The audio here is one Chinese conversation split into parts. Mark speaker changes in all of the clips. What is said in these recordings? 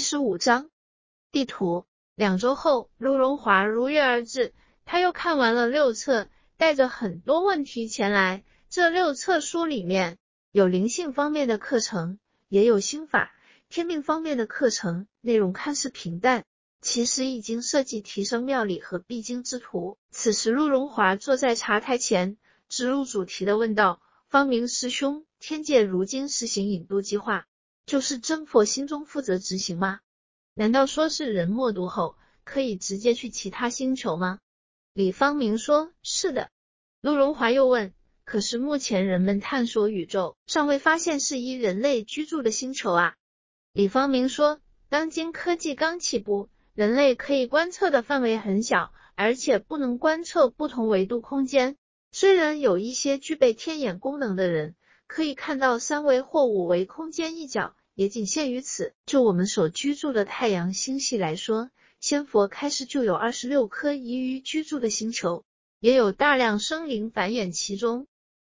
Speaker 1: 十五章地图。两周后，陆荣华如约而至，他又看完了六册，带着很多问题前来。这六册书里面有灵性方面的课程，也有心法、天命方面的课程，内容看似平淡，其实已经设计提升妙理和必经之途。此时，陆荣华坐在茶台前，直入主题的问道：“方明师兄，天界如今实行引渡计划？”就是真佛心中负责执行吗？难道说是人默读后可以直接去其他星球吗？李方明说：“是的。”陆荣华又问：“可是目前人们探索宇宙，尚未发现适宜人类居住的星球啊？”李方明说：“当今科技刚起步，人类可以观测的范围很小，而且不能观测不同维度空间。虽然有一些具备天眼功能的人可以看到三维或五维空间一角。”也仅限于此。就我们所居住的太阳星系来说，仙佛开始就有二十六颗宜于居住的星球，也有大量生灵繁衍其中。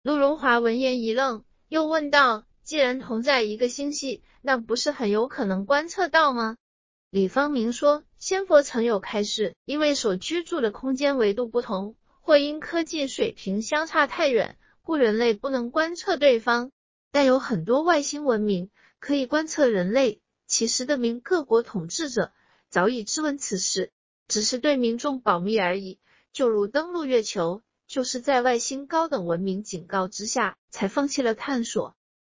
Speaker 1: 陆荣华闻言一愣，又问道：“既然同在一个星系，那不是很有可能观测到吗？”李方明说：“仙佛曾有开示，因为所居住的空间维度不同，或因科技水平相差太远，故人类不能观测对方。但有很多外星文明。”可以观测人类，其实的明各国统治者早已质问此事，只是对民众保密而已。就如登陆月球，就是在外星高等文明警告之下，才放弃了探索。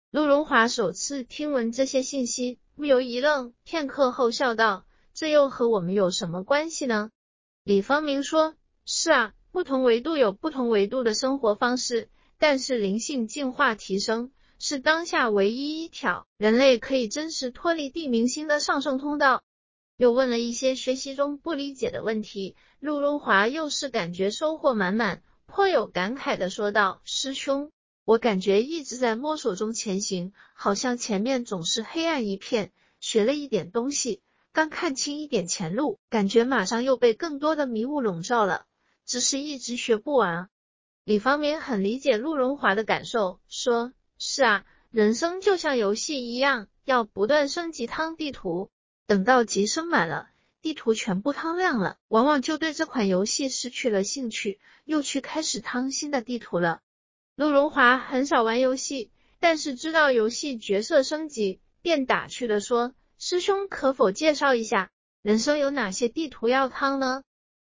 Speaker 1: 陆荣华首次听闻这些信息，不由一愣，片刻后笑道：“这又和我们有什么关系呢？”李方明说：“是啊，不同维度有不同维度的生活方式，但是灵性进化提升。”是当下唯一一条人类可以真实脱离地明星的上升通道。又问了一些学习中不理解的问题，陆荣华又是感觉收获满满，颇有感慨的说道：“师兄，我感觉一直在摸索中前行，好像前面总是黑暗一片。学了一点东西，刚看清一点前路，感觉马上又被更多的迷雾笼罩了，只是一直学不完。”李方明很理解陆荣华的感受，说。是啊，人生就像游戏一样，要不断升级汤地图。等到级升满了，地图全部汤亮了，往往就对这款游戏失去了兴趣，又去开始汤新的地图了。陆荣华很少玩游戏，但是知道游戏角色升级，便打趣的说：“师兄可否介绍一下，人生有哪些地图要汤呢？”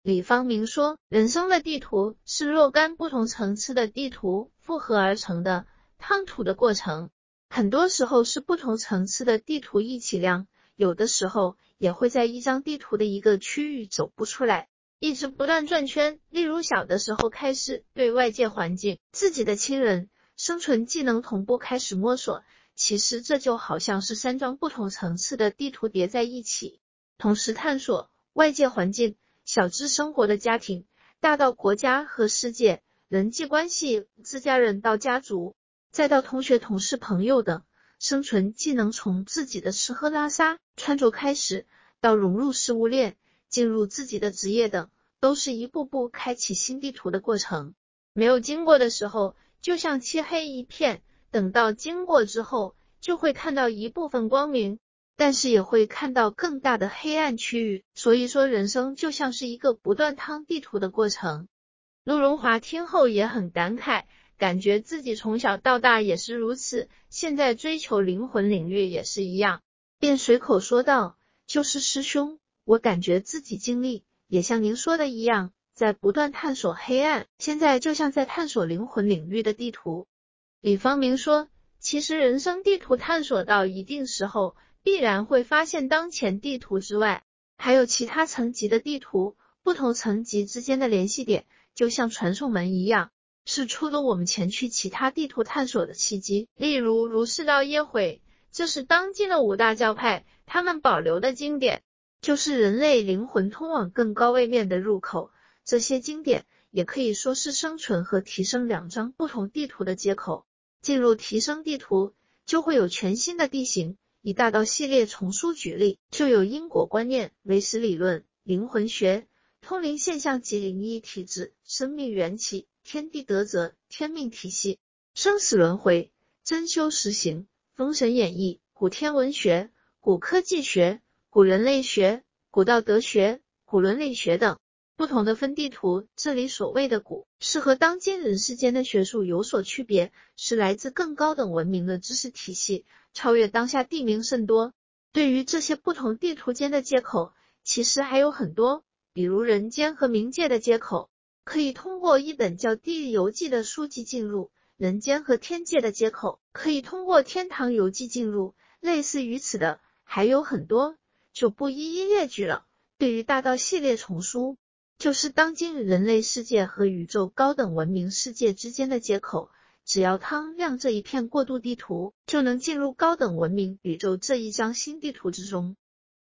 Speaker 1: 李方明说：“人生的地图是若干不同层次的地图复合而成的。”夯土的过程，很多时候是不同层次的地图一起亮，有的时候也会在一张地图的一个区域走不出来，一直不断转圈。例如小的时候开始对外界环境、自己的亲人、生存技能同步开始摸索，其实这就好像是三张不同层次的地图叠在一起，同时探索外界环境，小至生活的家庭，大到国家和世界，人际关系，自家人到家族。再到同学、同事、朋友等生存技能，从自己的吃喝拉撒、穿着开始，到融入食物链、进入自己的职业等，都是一步步开启新地图的过程。没有经过的时候，就像漆黑一片；等到经过之后，就会看到一部分光明，但是也会看到更大的黑暗区域。所以说，人生就像是一个不断趟地图的过程。陆荣华听后也很感慨。感觉自己从小到大也是如此，现在追求灵魂领域也是一样，便随口说道：“就是师兄，我感觉自己经历也像您说的一样，在不断探索黑暗，现在就像在探索灵魂领域的地图。”李方明说：“其实人生地图探索到一定时候，必然会发现当前地图之外还有其他层级的地图，不同层级之间的联系点，就像传送门一样。”是出了我们前去其他地图探索的契机，例如如释道耶毁，这是当今的五大教派他们保留的经典，就是人类灵魂通往更高位面的入口。这些经典也可以说是生存和提升两张不同地图的接口。进入提升地图，就会有全新的地形。以大道系列丛书举例，就有因果观念、唯识理论、灵魂学、通灵现象及灵异体质、生命缘起。天地德则、天命体系、生死轮回、真修实行、封神演义、古天文学、古科技学、古人类学、古道德学、古伦理学等不同的分地图。这里所谓的古，是和当今人世间的学术有所区别，是来自更高等文明的知识体系，超越当下地名甚多。对于这些不同地图间的接口，其实还有很多，比如人间和冥界的接口，可以通过一本叫《地狱游记》的书籍进入；人间和天界的接口，可以通过《天堂游记》进入。类似于此的还有很多，就不一一列举了。对于大道系列丛书，就是当今人类世界和宇宙高等文明世界之间的接口。只要汤亮这一片过渡地图，就能进入高等文明宇宙这一张新地图之中。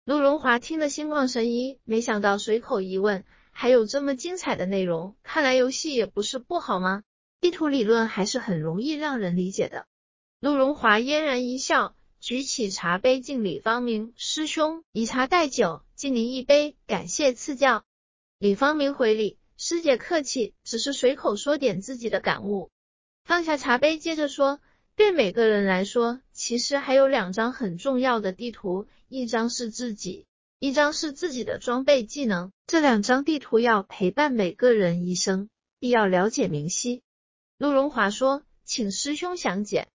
Speaker 1: 陆荣华听得心旷神怡，没想到随口一问，还有这么精彩的内容。看来游戏也不是不好吗？地图理论还是很容易让人理解的。陆荣华嫣然一笑，举起茶杯敬李方明师兄，以茶代酒，敬您一杯，感谢赐教。李方明回礼，师姐客气，只是随口说点自己的感悟。放下茶杯，接着说：“对每个人来说，其实还有两张很重要的地图，一张是自己，一张是自己的装备技能。这两张地图要陪伴每个人一生，必要了解明晰。”陆荣华说：“请师兄详解。”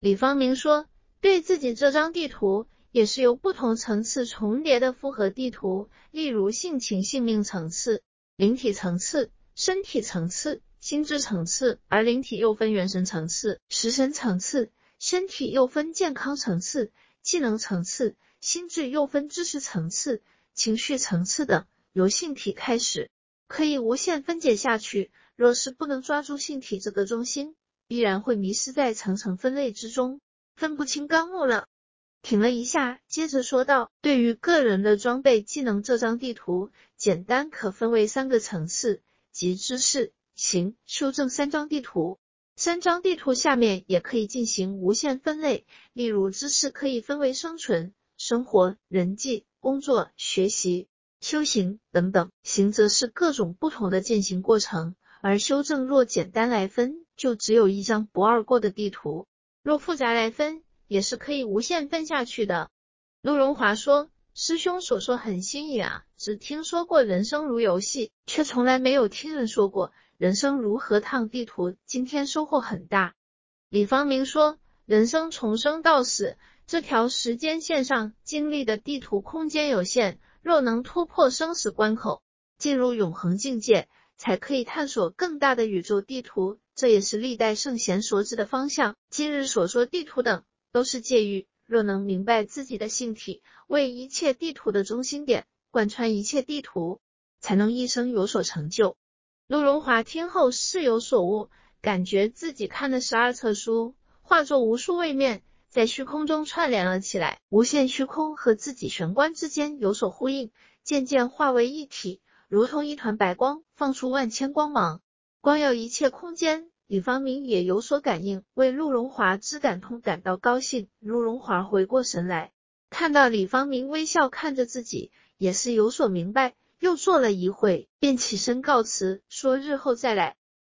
Speaker 1: 李方明说：“对自己这张地图，也是由不同层次重叠的复合地图，例如性情、性命层次、灵体层次、身体层次。”心智层次，而灵体又分元神层次、食神层次，身体又分健康层次、技能层次，心智又分知识层次、情绪层次等。由性体开始，可以无限分解下去。若是不能抓住性体这个中心，必然会迷失在层层分类之中，分不清纲目了。停了一下，接着说道：“对于个人的装备技能，这张地图简单可分为三个层次，即知识。”行修正三张地图，三张地图下面也可以进行无限分类。例如，知识可以分为生存、生活、人际、工作、学习、修行等等。行则是各种不同的践行过程。而修正若简单来分，就只有一张不二过的地图；若复杂来分，也是可以无限分下去的。陆荣华说：“师兄所说很新颖啊，只听说过人生如游戏，却从来没有听人说过。”人生如何烫地图？今天收获很大。李方明说：“人生从生到死这条时间线上经历的地图空间有限，若能突破生死关口，进入永恒境界，才可以探索更大的宇宙地图。这也是历代圣贤所指的方向。今日所说地图等，都是借喻。若能明白自己的性体为一切地图的中心点，贯穿一切地图，才能一生有所成就。”陆荣华听后似有所悟，感觉自己看的十二册书化作无数位面，在虚空中串联了起来。无限虚空和自己玄关之间有所呼应，渐渐化为一体，如同一团白光，放出万千光芒，光耀一切空间。李方明也有所感应，为陆荣华之感通感到高兴。陆荣华回过神来，看到李方明微笑看着自己，也是有所明白。又坐了一会，便起身告辞，说日后再来。